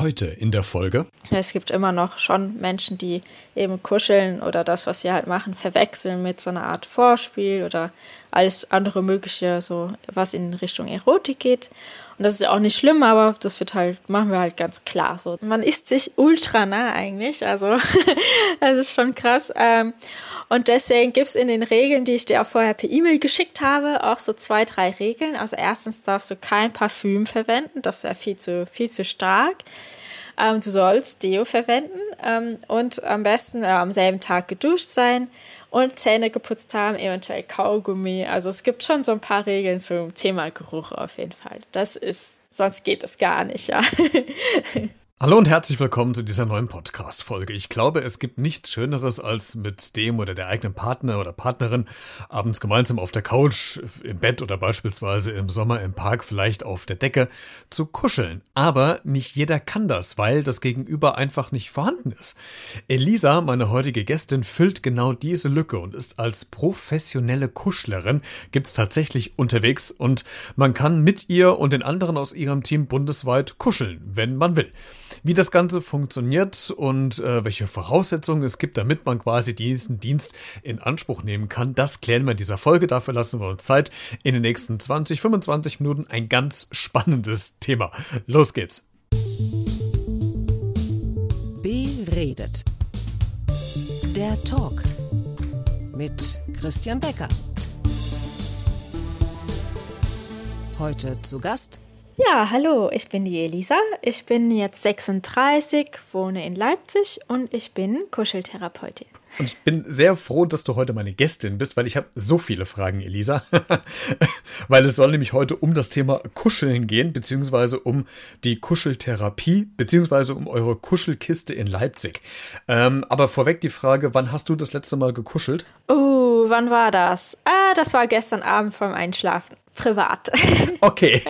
Heute in der Folge. Es gibt immer noch schon Menschen, die eben kuscheln oder das, was sie halt machen, verwechseln mit so einer Art Vorspiel oder alles andere Mögliche, so was in Richtung Erotik geht. Und das ist auch nicht schlimm, aber das wird halt, machen wir halt ganz klar so. Man ist sich ultra nah eigentlich, also das ist schon krass. Ähm, und deswegen gibt es in den Regeln, die ich dir auch vorher per E-Mail geschickt habe, auch so zwei, drei Regeln. Also erstens darfst du kein Parfüm verwenden, das wäre viel zu, viel zu stark. Ähm, du sollst Deo verwenden ähm, und am besten äh, am selben Tag geduscht sein und Zähne geputzt haben, eventuell Kaugummi. Also es gibt schon so ein paar Regeln zum Thema Geruch auf jeden Fall. Das ist, sonst geht es gar nicht, ja. Hallo und herzlich willkommen zu dieser neuen Podcast-Folge. Ich glaube, es gibt nichts Schöneres, als mit dem oder der eigenen Partner oder Partnerin abends gemeinsam auf der Couch, im Bett oder beispielsweise im Sommer im Park, vielleicht auf der Decke zu kuscheln. Aber nicht jeder kann das, weil das Gegenüber einfach nicht vorhanden ist. Elisa, meine heutige Gästin, füllt genau diese Lücke und ist als professionelle Kuschlerin, gibt's tatsächlich unterwegs und man kann mit ihr und den anderen aus ihrem Team bundesweit kuscheln, wenn man will. Wie das Ganze funktioniert und äh, welche Voraussetzungen es gibt, damit man quasi diesen Dienst in Anspruch nehmen kann, das klären wir in dieser Folge. Dafür lassen wir uns Zeit. In den nächsten 20, 25 Minuten ein ganz spannendes Thema. Los geht's. Beredet. Der Talk mit Christian Becker. Heute zu Gast ja, hallo, ich bin die Elisa. Ich bin jetzt 36, wohne in Leipzig und ich bin Kuscheltherapeutin. Und ich bin sehr froh, dass du heute meine Gästin bist, weil ich habe so viele Fragen, Elisa. weil es soll nämlich heute um das Thema Kuscheln gehen, beziehungsweise um die Kuscheltherapie, beziehungsweise um eure Kuschelkiste in Leipzig. Ähm, aber vorweg die Frage, wann hast du das letzte Mal gekuschelt? Oh, wann war das? Ah, das war gestern Abend vorm Einschlafen privat. Okay.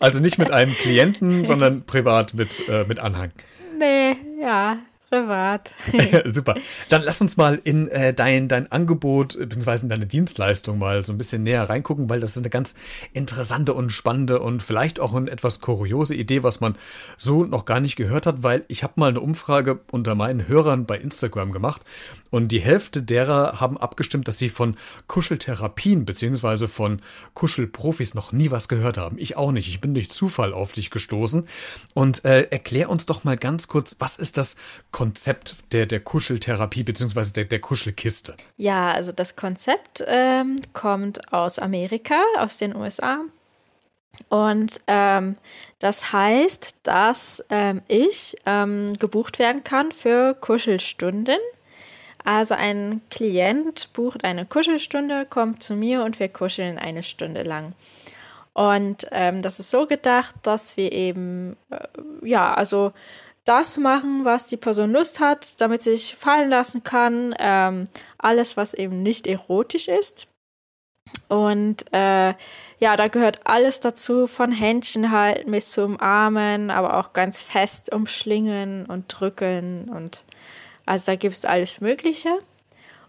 also nicht mit einem Klienten, sondern privat mit, äh, mit Anhang. Nee, ja, privat. Super. Dann lass uns mal in äh, dein, dein Angebot bzw. in deine Dienstleistung mal so ein bisschen näher reingucken, weil das ist eine ganz interessante und spannende und vielleicht auch eine etwas kuriose Idee, was man so noch gar nicht gehört hat, weil ich habe mal eine Umfrage unter meinen Hörern bei Instagram gemacht und die Hälfte derer haben abgestimmt, dass sie von Kuscheltherapien bzw. von Kuschelprofis noch nie was gehört haben. Ich auch nicht. Ich bin durch Zufall auf dich gestoßen und äh, erklär uns doch mal ganz kurz, was ist das Konzept der, der Kuscheltherapie bzw. Der, der Kuschelkiste? Ja, also das Konzept ähm, kommt aus Amerika, aus den USA. Und ähm, das heißt, dass ähm, ich ähm, gebucht werden kann für Kuschelstunden. Also ein Klient bucht eine Kuschelstunde, kommt zu mir und wir kuscheln eine Stunde lang. Und ähm, das ist so gedacht, dass wir eben, äh, ja, also das machen, was die Person Lust hat, damit sie sich fallen lassen kann. Ähm, alles, was eben nicht erotisch ist. Und äh, ja, da gehört alles dazu, von Händchen halten bis zum Umarmen, aber auch ganz fest umschlingen und drücken. Und also da gibt es alles Mögliche.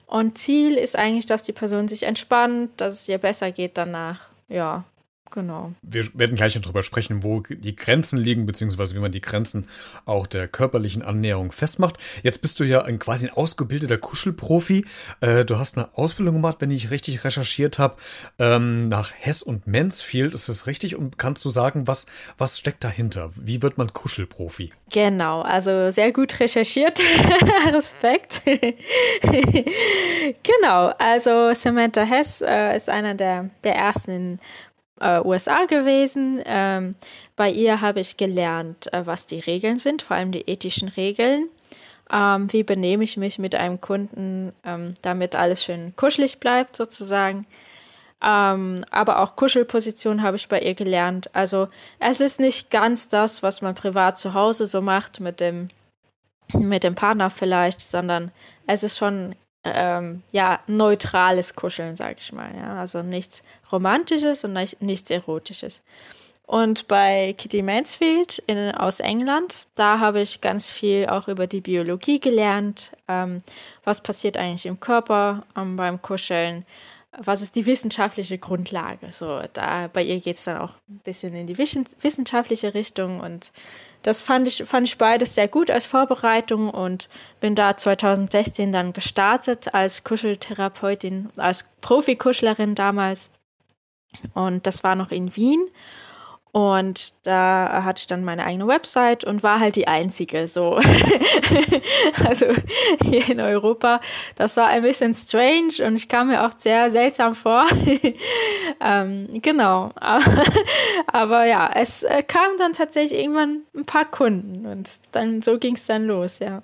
Und Ziel ist eigentlich, dass die Person sich entspannt, dass es ihr besser geht danach. Ja, Genau. Wir werden gleich darüber sprechen, wo die Grenzen liegen, beziehungsweise wie man die Grenzen auch der körperlichen Annäherung festmacht. Jetzt bist du ja ein quasi ein ausgebildeter Kuschelprofi. Äh, du hast eine Ausbildung gemacht, wenn ich richtig recherchiert habe, ähm, nach Hess und Mansfield. Ist das richtig? Und kannst du sagen, was, was steckt dahinter? Wie wird man Kuschelprofi? Genau, also sehr gut recherchiert. Respekt. genau, also Samantha Hess äh, ist einer der, der ersten in äh, USA gewesen. Ähm, bei ihr habe ich gelernt, äh, was die Regeln sind, vor allem die ethischen Regeln. Ähm, wie benehme ich mich mit einem Kunden, ähm, damit alles schön kuschelig bleibt, sozusagen. Ähm, aber auch Kuschelposition habe ich bei ihr gelernt. Also es ist nicht ganz das, was man privat zu Hause so macht mit dem, mit dem Partner vielleicht, sondern es ist schon ähm, ja, neutrales Kuscheln, sag ich mal. Ja? Also nichts Romantisches und nicht, nichts Erotisches. Und bei Kitty Mansfield in, aus England, da habe ich ganz viel auch über die Biologie gelernt. Ähm, was passiert eigentlich im Körper ähm, beim Kuscheln? was ist die wissenschaftliche Grundlage? So, da bei ihr geht es dann auch ein bisschen in die wissenschaftliche Richtung und das fand ich, fand ich beides sehr gut als Vorbereitung und bin da 2016 dann gestartet als Kuscheltherapeutin, als Profikuschlerin damals. Und das war noch in Wien. Und da hatte ich dann meine eigene Website und war halt die einzige so. also hier in Europa. Das war ein bisschen strange und ich kam mir auch sehr seltsam vor. ähm, genau. Aber ja, es äh, kamen dann tatsächlich irgendwann ein paar Kunden und dann so ging es dann los, ja.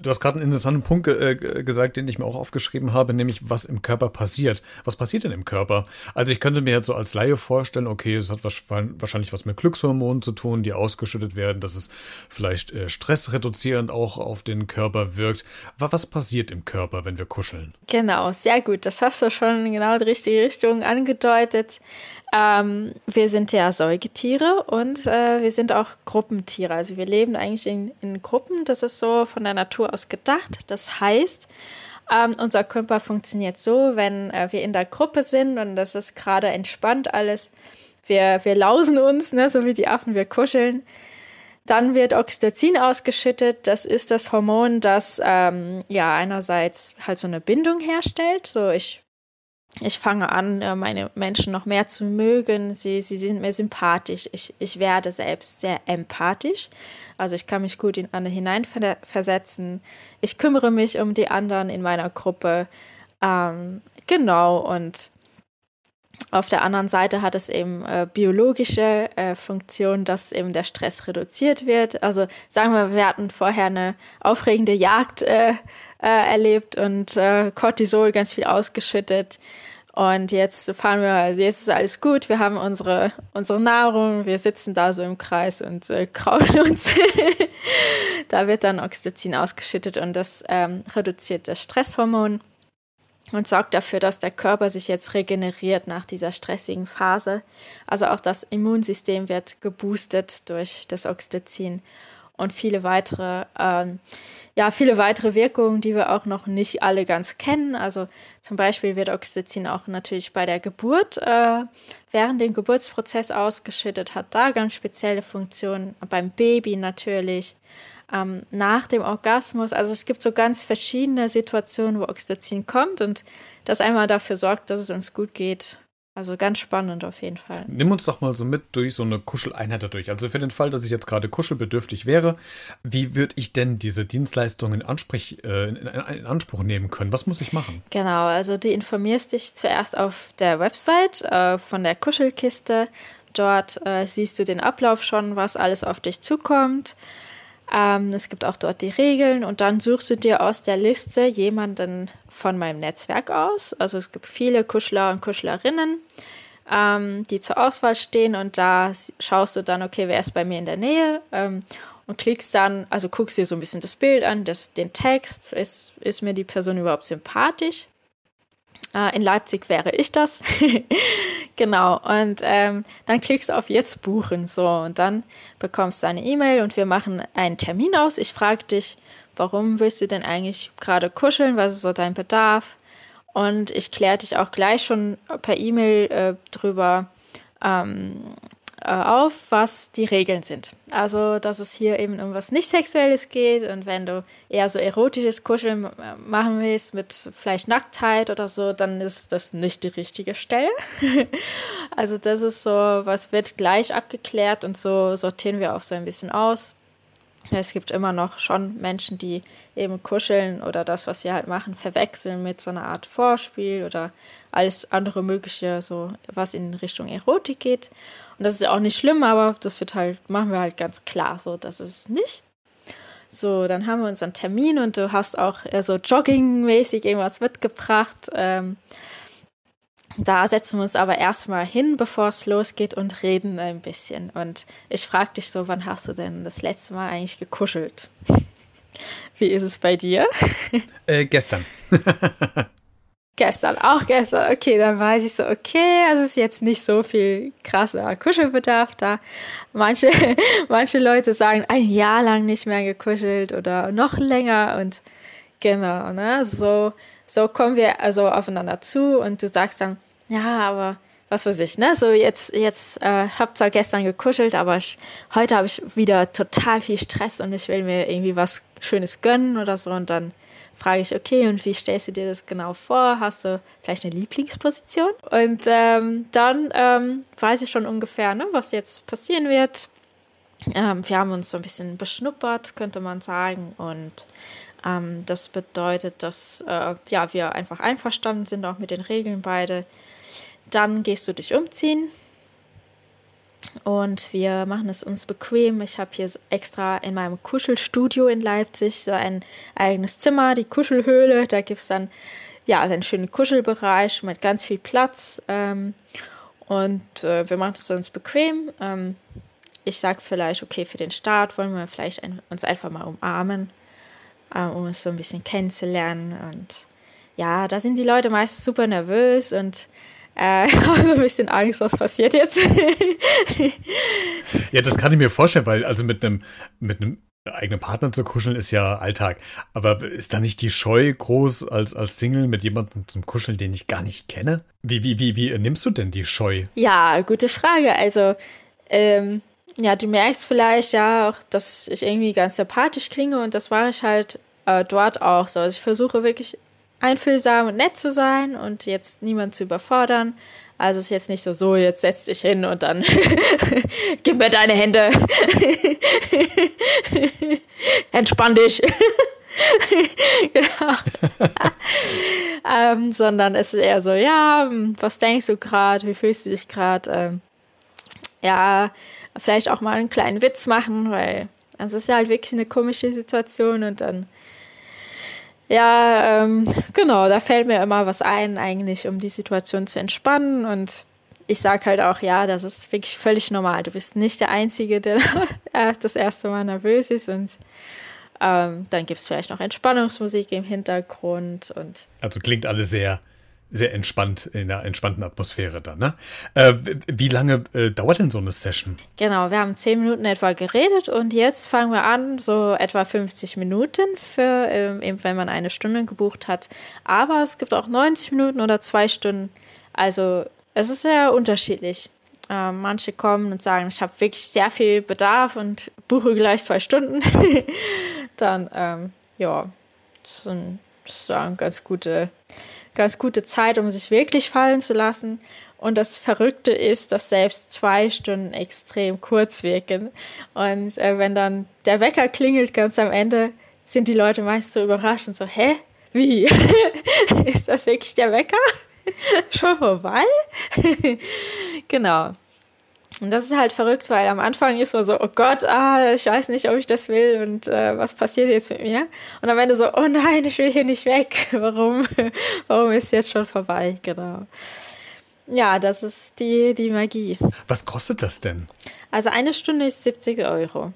Du hast gerade einen interessanten Punkt äh, gesagt, den ich mir auch aufgeschrieben habe, nämlich was im Körper passiert. Was passiert denn im Körper? Also ich könnte mir jetzt so als Laie vorstellen, okay, es hat wahrscheinlich was mit Glückshormonen zu tun, die ausgeschüttet werden, dass es vielleicht äh, stressreduzierend auch auf den Körper wirkt. Was passiert im Körper, wenn wir kuscheln? Genau, sehr gut. Das hast du schon genau die richtige Richtung angedeutet. Ähm, wir sind ja Säugetiere und äh, wir sind auch Gruppentiere. Also wir leben eigentlich in, in, Gruppen. Das ist so von der Natur aus gedacht. Das heißt, ähm, unser Körper funktioniert so, wenn äh, wir in der Gruppe sind und das ist gerade entspannt alles. Wir, wir lausen uns, ne, so wie die Affen, wir kuscheln. Dann wird Oxytocin ausgeschüttet. Das ist das Hormon, das ähm, ja einerseits halt so eine Bindung herstellt. So ich ich fange an, äh, meine Menschen noch mehr zu mögen. Sie, sie sind mir sympathisch. Ich, ich werde selbst sehr empathisch. Also ich kann mich gut in andere hineinversetzen. Ich kümmere mich um die anderen in meiner Gruppe. Ähm, genau. Und auf der anderen Seite hat es eben äh, biologische äh, Funktion, dass eben der Stress reduziert wird. Also sagen wir, wir hatten vorher eine aufregende Jagd äh, äh, erlebt und äh, Cortisol ganz viel ausgeschüttet. Und jetzt fahren wir, also jetzt ist alles gut, wir haben unsere, unsere Nahrung, wir sitzen da so im Kreis und äh, kraulen uns. da wird dann Oxytocin ausgeschüttet und das ähm, reduziert das Stresshormon und sorgt dafür, dass der Körper sich jetzt regeneriert nach dieser stressigen Phase. Also auch das Immunsystem wird geboostet durch das Oxytocin und viele weitere ähm, ja, viele weitere Wirkungen, die wir auch noch nicht alle ganz kennen. Also zum Beispiel wird Oxytocin auch natürlich bei der Geburt äh, während dem Geburtsprozess ausgeschüttet, hat da ganz spezielle Funktionen. Beim Baby natürlich. Ähm, nach dem Orgasmus, also es gibt so ganz verschiedene Situationen, wo Oxytocin kommt und das einmal dafür sorgt, dass es uns gut geht also ganz spannend auf jeden Fall. Nimm uns doch mal so mit durch so eine Kuscheleinheit dadurch. Also für den Fall, dass ich jetzt gerade kuschelbedürftig wäre, wie würde ich denn diese Dienstleistungen in, Ansprech, äh, in, in, Anspruch nehmen können? Was muss ich machen? Genau, also du informierst dich zuerst auf der Website äh, von der Kuschelkiste. Dort äh, siehst du den Ablauf schon, was alles auf dich zukommt. Ähm, es gibt auch dort die Regeln und dann suchst du dir aus der Liste jemanden von meinem Netzwerk aus. Also es gibt viele Kuschler und Kuschlerinnen, ähm, die zur Auswahl stehen und da schaust du dann, okay, wer ist bei mir in der Nähe ähm, und klickst dann, also guckst dir so ein bisschen das Bild an, das, den Text, ist, ist mir die Person überhaupt sympathisch? Äh, in Leipzig wäre ich das. genau. Und ähm, dann klickst du auf Jetzt buchen. So, und dann bekommst du eine E-Mail und wir machen einen Termin aus. Ich frage dich, warum willst du denn eigentlich gerade kuscheln? Was ist so dein Bedarf? Und ich kläre dich auch gleich schon per E-Mail äh, drüber, ähm, äh, auf, was die Regeln sind. Also, dass es hier eben um was nicht Sexuelles geht und wenn du eher so erotisches Kuscheln machen willst mit vielleicht Nacktheit oder so, dann ist das nicht die richtige Stelle. also, das ist so, was wird gleich abgeklärt und so sortieren wir auch so ein bisschen aus. Es gibt immer noch schon Menschen, die eben kuscheln oder das, was sie halt machen, verwechseln mit so einer Art Vorspiel oder alles andere Mögliche, so was in Richtung Erotik geht. Und das ist ja auch nicht schlimm, aber das wird halt, machen wir halt ganz klar, so, das ist es nicht. So, dann haben wir unseren Termin und du hast auch äh, so joggingmäßig irgendwas mitgebracht. Ähm, da setzen wir uns aber erstmal hin, bevor es losgeht und reden ein bisschen. Und ich frage dich so, wann hast du denn das letzte Mal eigentlich gekuschelt? Wie ist es bei dir? Äh, gestern. gestern, auch gestern. Okay, dann weiß ich so, okay, es ist jetzt nicht so viel krasser Kuschelbedarf da. Manche, manche Leute sagen, ein Jahr lang nicht mehr gekuschelt oder noch länger und genau, ne, so so kommen wir also aufeinander zu und du sagst dann, ja, aber was weiß ich, ne? So jetzt, jetzt äh, hab zwar gestern gekuschelt, aber ich, heute habe ich wieder total viel Stress und ich will mir irgendwie was Schönes gönnen oder so. Und dann frage ich, okay, und wie stellst du dir das genau vor? Hast du vielleicht eine Lieblingsposition? Und ähm, dann ähm, weiß ich schon ungefähr, ne, was jetzt passieren wird. Ähm, wir haben uns so ein bisschen beschnuppert, könnte man sagen. Und ähm, das bedeutet, dass äh, ja, wir einfach einverstanden sind, auch mit den Regeln beide. Dann gehst du dich umziehen und wir machen es uns bequem. Ich habe hier extra in meinem Kuschelstudio in Leipzig so ein eigenes Zimmer, die Kuschelhöhle. Da gibt es dann ja einen schönen Kuschelbereich mit ganz viel Platz. Ähm, und äh, wir machen es uns bequem. Ähm, ich sage vielleicht, okay, für den Start wollen wir vielleicht ein, uns einfach mal umarmen, äh, um es so ein bisschen kennenzulernen. Und ja, da sind die Leute meist super nervös und äh, habe ein bisschen Angst, was passiert jetzt. ja, das kann ich mir vorstellen, weil also mit einem mit einem eigenen Partner zu kuscheln ist ja Alltag. Aber ist da nicht die Scheu groß als, als Single mit jemandem zum Kuscheln, den ich gar nicht kenne? Wie, wie, wie, wie nimmst du denn die Scheu? Ja, gute Frage. Also, ähm, ja, du merkst vielleicht ja auch, dass ich irgendwie ganz sympathisch klinge und das war ich halt äh, dort auch so. Also ich versuche wirklich einfühlsam und nett zu sein und jetzt niemand zu überfordern. Also es ist jetzt nicht so, so, jetzt setz dich hin und dann gib mir deine Hände. Entspann dich. genau. ähm, sondern es ist eher so, ja, was denkst du gerade, wie fühlst du dich gerade? Ähm, ja, vielleicht auch mal einen kleinen Witz machen, weil es ist ja halt wirklich eine komische Situation und dann ja, ähm, genau, da fällt mir immer was ein, eigentlich, um die Situation zu entspannen. Und ich sage halt auch, ja, das ist wirklich völlig normal. Du bist nicht der Einzige, der das erste Mal nervös ist. Und ähm, dann gibt es vielleicht noch Entspannungsmusik im Hintergrund. Und also klingt alles sehr sehr entspannt, in einer entspannten Atmosphäre dann, ne? Äh, wie lange äh, dauert denn so eine Session? Genau, wir haben zehn Minuten etwa geredet und jetzt fangen wir an, so etwa 50 Minuten für, ähm, eben wenn man eine Stunde gebucht hat. Aber es gibt auch 90 Minuten oder zwei Stunden. Also es ist sehr unterschiedlich. Äh, manche kommen und sagen, ich habe wirklich sehr viel Bedarf und buche gleich zwei Stunden. dann, ähm, ja, das ist, ein, das ist eine ganz gute ganz gute Zeit, um sich wirklich fallen zu lassen. Und das Verrückte ist, dass selbst zwei Stunden extrem kurz wirken. Und äh, wenn dann der Wecker klingelt ganz am Ende, sind die Leute meist so überrascht und so, hä? Wie? ist das wirklich der Wecker? Schon vorbei? genau. Und das ist halt verrückt, weil am Anfang ist man so, oh Gott, ah, ich weiß nicht, ob ich das will und äh, was passiert jetzt mit mir? Und am Ende so, oh nein, ich will hier nicht weg. Warum? Warum ist jetzt schon vorbei? Genau. Ja, das ist die, die Magie. Was kostet das denn? Also eine Stunde ist 70 Euro.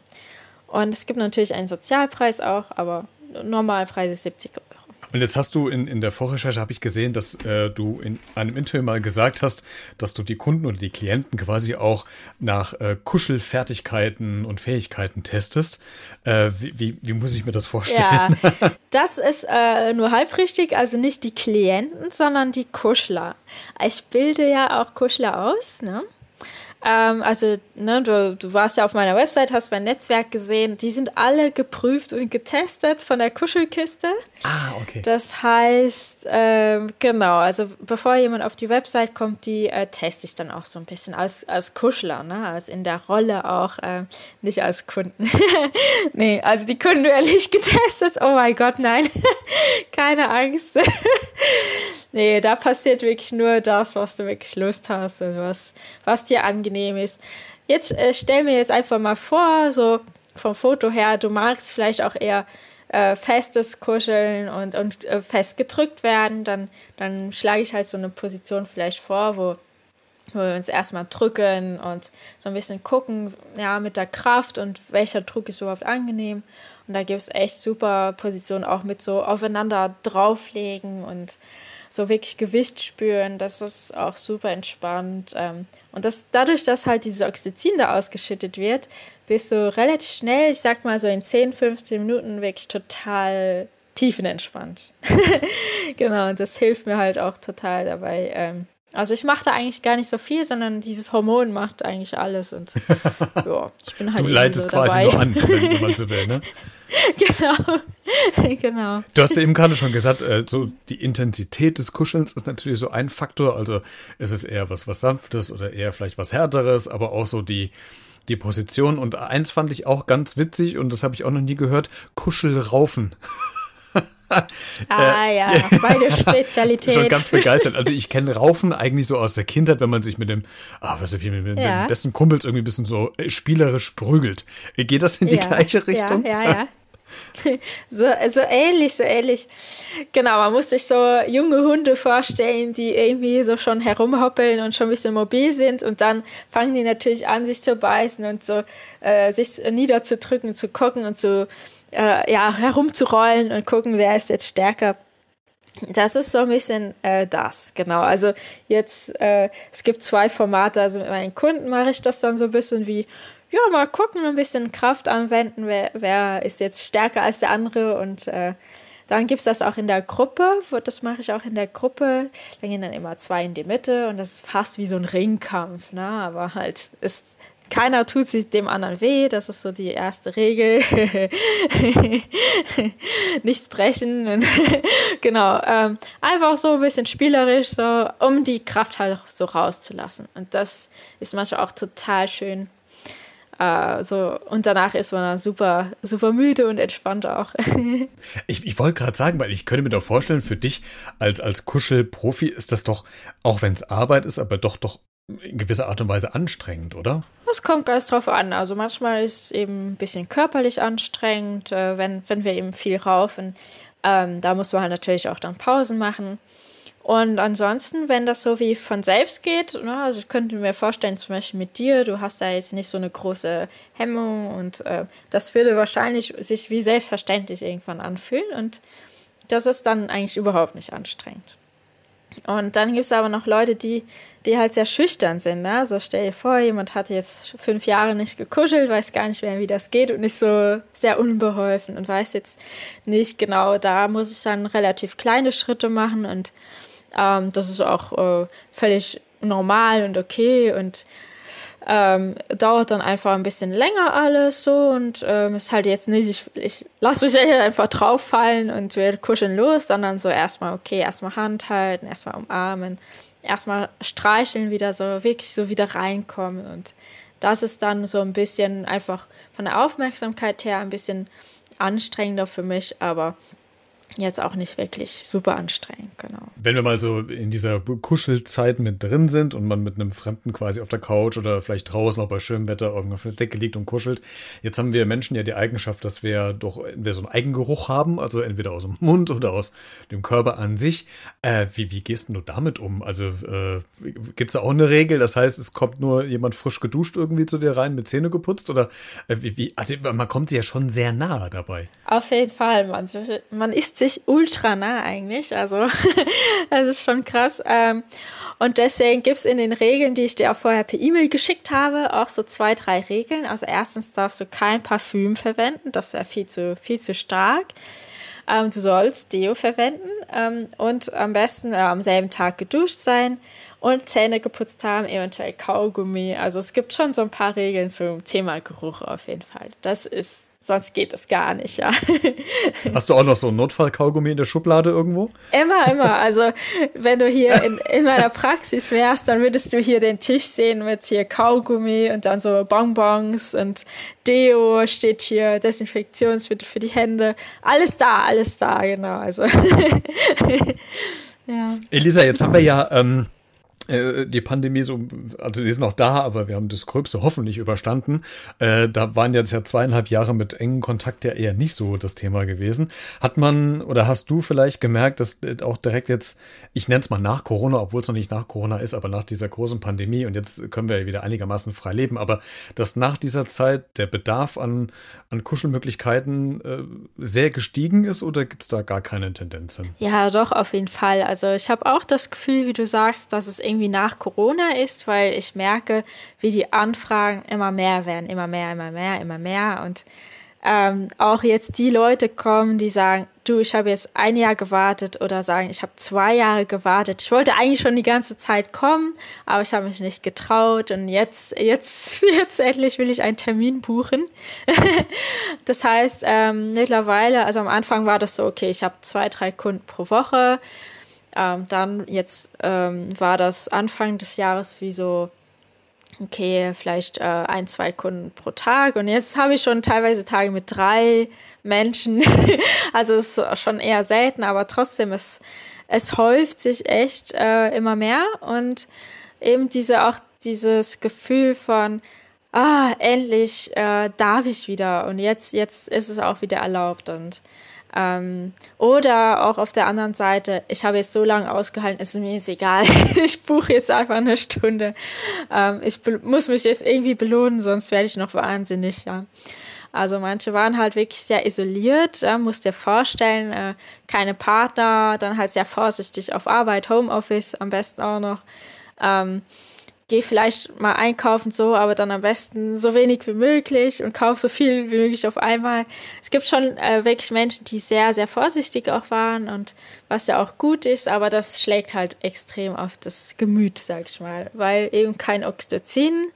Und es gibt natürlich einen Sozialpreis auch, aber Normalpreis ist 70 Euro. Und jetzt hast du in, in der Vorrecherche, habe ich gesehen, dass äh, du in einem Interview mal gesagt hast, dass du die Kunden oder die Klienten quasi auch nach äh, Kuschelfertigkeiten und Fähigkeiten testest. Äh, wie, wie, wie, muss ich mir das vorstellen? Ja, das ist äh, nur halb richtig, also nicht die Klienten, sondern die Kuschler. Ich bilde ja auch Kuschler aus, ne? Ähm, also, ne, du, du warst ja auf meiner Website, hast mein Netzwerk gesehen. Die sind alle geprüft und getestet von der Kuschelkiste. Ah, okay. Das heißt, ähm, genau, also bevor jemand auf die Website kommt, die äh, teste ich dann auch so ein bisschen als, als Kuschler, ne? als in der Rolle auch, äh, nicht als Kunden. nee, also die Kunden werden nicht getestet. Oh mein Gott, nein. Keine Angst. nee, da passiert wirklich nur das, was du wirklich Lust hast und was, was dir angenehm angenehm ist. Jetzt äh, stell mir jetzt einfach mal vor, so vom Foto her, du magst vielleicht auch eher äh, festes Kuscheln und, und äh, fest gedrückt werden, dann, dann schlage ich halt so eine Position vielleicht vor, wo, wo wir uns erstmal drücken und so ein bisschen gucken, ja, mit der Kraft und welcher Druck ist überhaupt angenehm. Und da gibt es echt super Positionen, auch mit so aufeinander drauflegen und so wirklich Gewicht spüren. Das ist auch super entspannt. Ähm, und das, dadurch, dass halt dieses Oxytocin da ausgeschüttet wird, bist du relativ schnell, ich sag mal so in 10, 15 Minuten wirklich total tiefenentspannt. genau, und das hilft mir halt auch total dabei. Ähm, also ich mache da eigentlich gar nicht so viel, sondern dieses Hormon macht eigentlich alles und ja, ich bin halt Du leitest so quasi dabei. nur an, wenn man so will, ne? genau. genau. Du hast ja eben gerade schon gesagt, äh, so die Intensität des Kuschelns ist natürlich so ein Faktor. Also ist es eher was, was Sanftes oder eher vielleicht was Härteres, aber auch so die, die Position. Und eins fand ich auch ganz witzig und das habe ich auch noch nie gehört: Kuschelraufen. ah ja, meine Spezialität. Schon ganz begeistert. Also ich kenne Raufen eigentlich so aus der Kindheit, wenn man sich mit dem, ah, was ist, mit, mit, ja. dem besten Kumpels irgendwie ein bisschen so äh, spielerisch prügelt. Geht das in die ja, gleiche Richtung? Ja, ja, ja. So, so ähnlich, so ähnlich. Genau, man muss sich so junge Hunde vorstellen, die irgendwie so schon herumhoppeln und schon ein bisschen mobil sind und dann fangen die natürlich an, sich zu beißen und so äh, sich niederzudrücken, zu gucken und zu äh, ja, herumzurollen und gucken, wer ist jetzt stärker. Das ist so ein bisschen äh, das, genau. Also jetzt, äh, es gibt zwei Formate, also mit meinen Kunden mache ich das dann so ein bisschen wie, ja, mal gucken, ein bisschen Kraft anwenden, wer, wer ist jetzt stärker als der andere und äh, dann gibt es das auch in der Gruppe, das mache ich auch in der Gruppe. Da gehen dann immer zwei in die Mitte und das ist fast wie so ein Ringkampf, ne? aber halt ist keiner tut sich dem anderen weh, das ist so die erste Regel. Nichts brechen. genau. Ähm, einfach so ein bisschen spielerisch, so, um die Kraft halt so rauszulassen. Und das ist manchmal auch total schön. Uh, so, und danach ist man dann super, super müde und entspannt auch. ich ich wollte gerade sagen, weil ich könnte mir doch vorstellen, für dich als, als Kuschelprofi ist das doch, auch wenn es Arbeit ist, aber doch, doch in gewisser Art und Weise anstrengend, oder? Es kommt ganz drauf an. Also manchmal ist es eben ein bisschen körperlich anstrengend, äh, wenn, wenn wir eben viel raufen. Ähm, da muss man halt natürlich auch dann Pausen machen. Und ansonsten, wenn das so wie von selbst geht, ne, also ich könnte mir vorstellen, zum Beispiel mit dir, du hast da jetzt nicht so eine große Hemmung und äh, das würde wahrscheinlich sich wie selbstverständlich irgendwann anfühlen und das ist dann eigentlich überhaupt nicht anstrengend. Und dann gibt es aber noch Leute, die, die halt sehr schüchtern sind. Ne? So also stell dir vor, jemand hat jetzt fünf Jahre nicht gekuschelt, weiß gar nicht mehr, wie das geht und ist so sehr unbeholfen und weiß jetzt nicht genau, da muss ich dann relativ kleine Schritte machen und ähm, das ist auch äh, völlig normal und okay und ähm, dauert dann einfach ein bisschen länger alles so und ähm, ist halt jetzt nicht, ich, ich lasse mich ja einfach drauf fallen und wir kuscheln los, sondern so erstmal, okay, erstmal Hand halten, erstmal umarmen, erstmal streicheln, wieder so wirklich so wieder reinkommen und das ist dann so ein bisschen einfach von der Aufmerksamkeit her ein bisschen anstrengender für mich, aber jetzt auch nicht wirklich super anstrengend, genau. Wenn wir mal so in dieser Kuschelzeit mit drin sind und man mit einem Fremden quasi auf der Couch oder vielleicht draußen auch bei schönem Wetter irgendwo auf der Decke liegt und kuschelt, jetzt haben wir Menschen ja die Eigenschaft, dass wir doch entweder so einen Eigengeruch haben, also entweder aus dem Mund oder aus dem Körper an sich. Äh, wie, wie gehst du damit um? Also äh, gibt es da auch eine Regel? Das heißt, es kommt nur jemand frisch geduscht irgendwie zu dir rein, mit Zähne geputzt oder äh, wie, wie, also man kommt sich ja schon sehr nahe dabei. Auf jeden Fall, man, man isst sich ultra nah eigentlich. Also das ist schon krass. Ähm, und deswegen gibt es in den Regeln, die ich dir auch vorher per E-Mail geschickt habe, auch so zwei, drei Regeln. Also erstens darfst du kein Parfüm verwenden, das wäre viel zu, viel zu stark. Ähm, du sollst Deo verwenden ähm, und am besten äh, am selben Tag geduscht sein und Zähne geputzt haben, eventuell Kaugummi. Also es gibt schon so ein paar Regeln zum Thema Geruch auf jeden Fall. Das ist Sonst geht es gar nicht, ja. Hast du auch noch so ein Notfall-Kaugummi in der Schublade irgendwo? Immer, immer. Also, wenn du hier in, in meiner Praxis wärst, dann würdest du hier den Tisch sehen mit hier Kaugummi und dann so Bonbons und Deo steht hier, Desinfektionsmittel für die Hände. Alles da, alles da, genau. Also, ja. Elisa, jetzt haben wir ja. Ähm äh, die Pandemie so, also die ist noch da, aber wir haben das Gröbste hoffentlich überstanden. Äh, da waren jetzt ja zweieinhalb Jahre mit engem Kontakt ja eher nicht so das Thema gewesen. Hat man oder hast du vielleicht gemerkt, dass auch direkt jetzt, ich nenne es mal nach Corona, obwohl es noch nicht nach Corona ist, aber nach dieser großen Pandemie und jetzt können wir ja wieder einigermaßen frei leben, aber dass nach dieser Zeit der Bedarf an, an Kuschelmöglichkeiten äh, sehr gestiegen ist oder gibt es da gar keine Tendenz hin? Ja, doch, auf jeden Fall. Also ich habe auch das Gefühl, wie du sagst, dass es irgendwie irgendwie nach Corona ist, weil ich merke, wie die Anfragen immer mehr werden, immer mehr, immer mehr, immer mehr. Und ähm, auch jetzt die Leute kommen, die sagen, du, ich habe jetzt ein Jahr gewartet oder sagen, ich habe zwei Jahre gewartet. Ich wollte eigentlich schon die ganze Zeit kommen, aber ich habe mich nicht getraut und jetzt, jetzt, jetzt endlich will ich einen Termin buchen. das heißt, ähm, mittlerweile, also am Anfang war das so, okay, ich habe zwei, drei Kunden pro Woche. Ähm, dann jetzt ähm, war das Anfang des Jahres wie so okay, vielleicht äh, ein, zwei Kunden pro Tag. Und jetzt habe ich schon teilweise Tage mit drei Menschen. also es ist schon eher selten, aber trotzdem, es, es häuft sich echt äh, immer mehr. Und eben diese auch dieses Gefühl von, ah, endlich äh, darf ich wieder und jetzt, jetzt ist es auch wieder erlaubt. Und ähm, oder auch auf der anderen Seite, ich habe jetzt so lange ausgehalten, ist mir jetzt egal. ich buche jetzt einfach eine Stunde. Ähm, ich muss mich jetzt irgendwie belohnen, sonst werde ich noch wahnsinnig. Ja. Also manche waren halt wirklich sehr isoliert, ja, musst dir vorstellen, äh, keine Partner, dann halt sehr vorsichtig auf Arbeit, Homeoffice am besten auch noch. Ähm, geh vielleicht mal einkaufen so, aber dann am besten so wenig wie möglich und kauf so viel wie möglich auf einmal. Es gibt schon äh, wirklich Menschen, die sehr, sehr vorsichtig auch waren und was ja auch gut ist, aber das schlägt halt extrem auf das Gemüt, sag ich mal, weil eben kein Oxytocin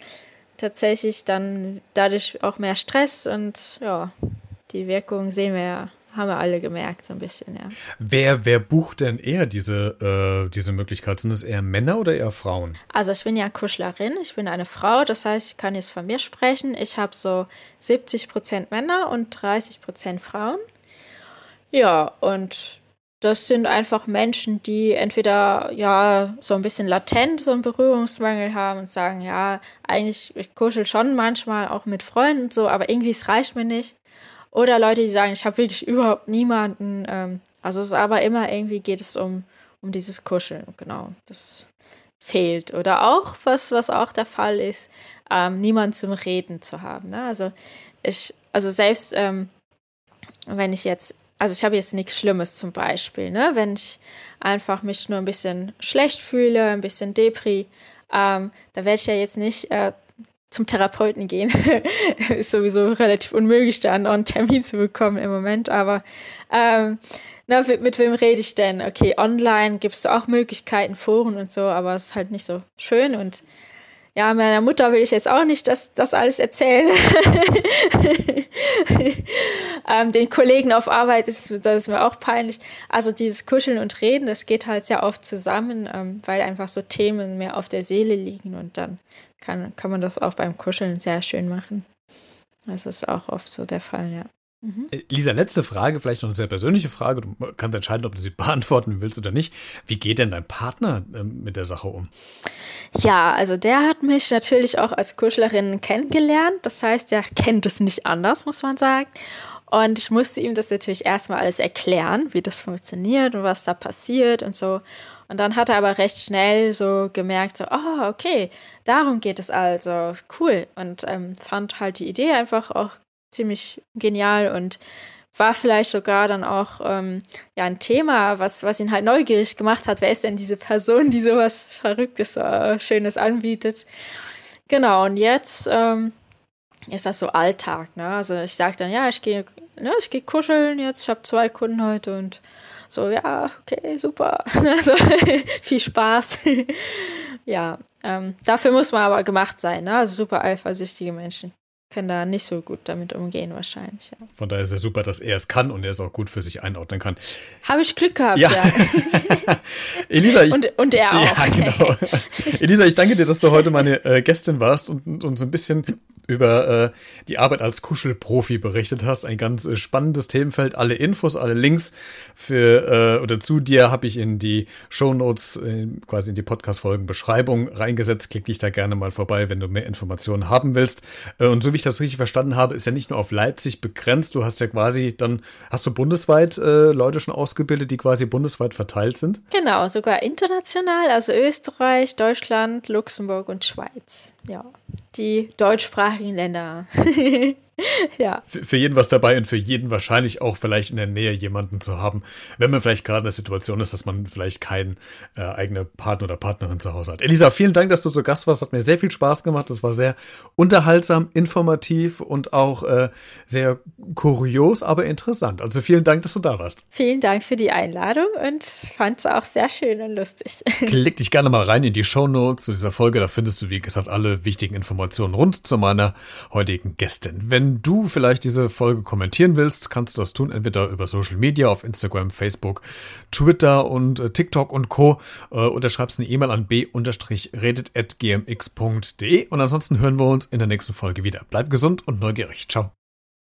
tatsächlich dann dadurch auch mehr Stress und ja, die Wirkung sehen wir ja haben wir alle gemerkt, so ein bisschen, ja. Wer, wer bucht denn eher diese, äh, diese Möglichkeit? Sind es eher Männer oder eher Frauen? Also ich bin ja Kuschlerin, ich bin eine Frau, das heißt, ich kann jetzt von mir sprechen. Ich habe so 70 Prozent Männer und 30 Prozent Frauen. Ja, und das sind einfach Menschen, die entweder ja so ein bisschen latent so einen Berührungsmangel haben und sagen, ja, eigentlich ich kuschel schon manchmal auch mit Freunden und so, aber irgendwie es reicht mir nicht. Oder Leute, die sagen, ich habe wirklich überhaupt niemanden. Ähm, also es aber immer irgendwie geht es um, um dieses Kuscheln, genau. Das fehlt. Oder auch, was, was auch der Fall ist, ähm, niemand zum Reden zu haben. Ne? Also ich, also selbst ähm, wenn ich jetzt, also ich habe jetzt nichts Schlimmes zum Beispiel, ne? Wenn ich einfach mich nur ein bisschen schlecht fühle, ein bisschen Depri, ähm, da werde ich ja jetzt nicht äh, zum Therapeuten gehen. ist sowieso relativ unmöglich, da einen Termin zu bekommen im Moment. Aber ähm, na, mit, mit wem rede ich denn? Okay, online gibt es auch Möglichkeiten, Foren und so, aber es ist halt nicht so schön. Und ja, meiner Mutter will ich jetzt auch nicht das, das alles erzählen. ähm, den Kollegen auf Arbeit ist das ist mir auch peinlich. Also dieses Kuscheln und Reden, das geht halt sehr oft zusammen, ähm, weil einfach so Themen mehr auf der Seele liegen und dann kann, kann man das auch beim Kuscheln sehr schön machen. Das ist auch oft so der Fall, ja. Mhm. Äh, Lisa, letzte Frage, vielleicht noch eine sehr persönliche Frage. Du kannst entscheiden, ob du sie beantworten willst oder nicht. Wie geht denn dein Partner äh, mit der Sache um? Ja, also der hat mich natürlich auch als Kuschlerin kennengelernt. Das heißt, er kennt es nicht anders, muss man sagen. Und ich musste ihm das natürlich erstmal alles erklären, wie das funktioniert und was da passiert und so. Und dann hat er aber recht schnell so gemerkt, so, oh, okay, darum geht es also, cool. Und ähm, fand halt die Idee einfach auch ziemlich genial und war vielleicht sogar dann auch ähm, ja ein Thema, was, was ihn halt neugierig gemacht hat. Wer ist denn diese Person, die sowas Verrücktes, äh, Schönes anbietet? Genau, und jetzt ähm, ist das so Alltag, ne? Also ich sage dann, ja, ich gehe, ne, ich gehe kuscheln jetzt, ich habe zwei Kunden heute und so, ja, okay, super. Also, viel Spaß. ja, ähm, dafür muss man aber gemacht sein, ne? Also super eifersüchtige Menschen können da nicht so gut damit umgehen wahrscheinlich. Ja. Von daher ist es super, dass er es kann und er es auch gut für sich einordnen kann. Habe ich Glück gehabt, ja. ja. Elisa, ich, und, und er auch. Ja, genau. Elisa, ich danke dir, dass du heute meine äh, Gästin warst und uns ein bisschen über äh, die Arbeit als Kuschelprofi berichtet hast. Ein ganz äh, spannendes Themenfeld. Alle Infos, alle Links für äh, oder zu dir habe ich in die Show Notes, äh, quasi in die Podcast-Folgen Beschreibung reingesetzt. Klick dich da gerne mal vorbei, wenn du mehr Informationen haben willst. Äh, und so wie ich das richtig verstanden habe, ist ja nicht nur auf Leipzig begrenzt. Du hast ja quasi dann, hast du bundesweit äh, Leute schon ausgebildet, die quasi bundesweit verteilt sind? Genau, sogar international, also Österreich, Deutschland, Luxemburg und Schweiz. Ja, die deutschsprachigen Länder. ja. Für, für jeden was dabei und für jeden wahrscheinlich auch vielleicht in der Nähe jemanden zu haben, wenn man vielleicht gerade in der Situation ist, dass man vielleicht keinen äh, eigenen Partner oder Partnerin zu Hause hat. Elisa, vielen Dank, dass du zu Gast warst. Hat mir sehr viel Spaß gemacht. Das war sehr unterhaltsam, informativ und auch äh, sehr kurios, aber interessant. Also vielen Dank, dass du da warst. Vielen Dank für die Einladung und fand es auch sehr schön und lustig. Klick dich gerne mal rein in die Show Notes zu dieser Folge. Da findest du, wie gesagt, alle wichtigen Informationen rund zu meiner heutigen Gästin. Wenn du vielleicht diese Folge kommentieren willst, kannst du das tun, entweder über Social Media auf Instagram, Facebook, Twitter und äh, TikTok und Co. Äh, oder schreibst eine E-Mail an b-redet.gmx.de und ansonsten hören wir uns in der nächsten Folge wieder. Bleib gesund und neugierig. Ciao.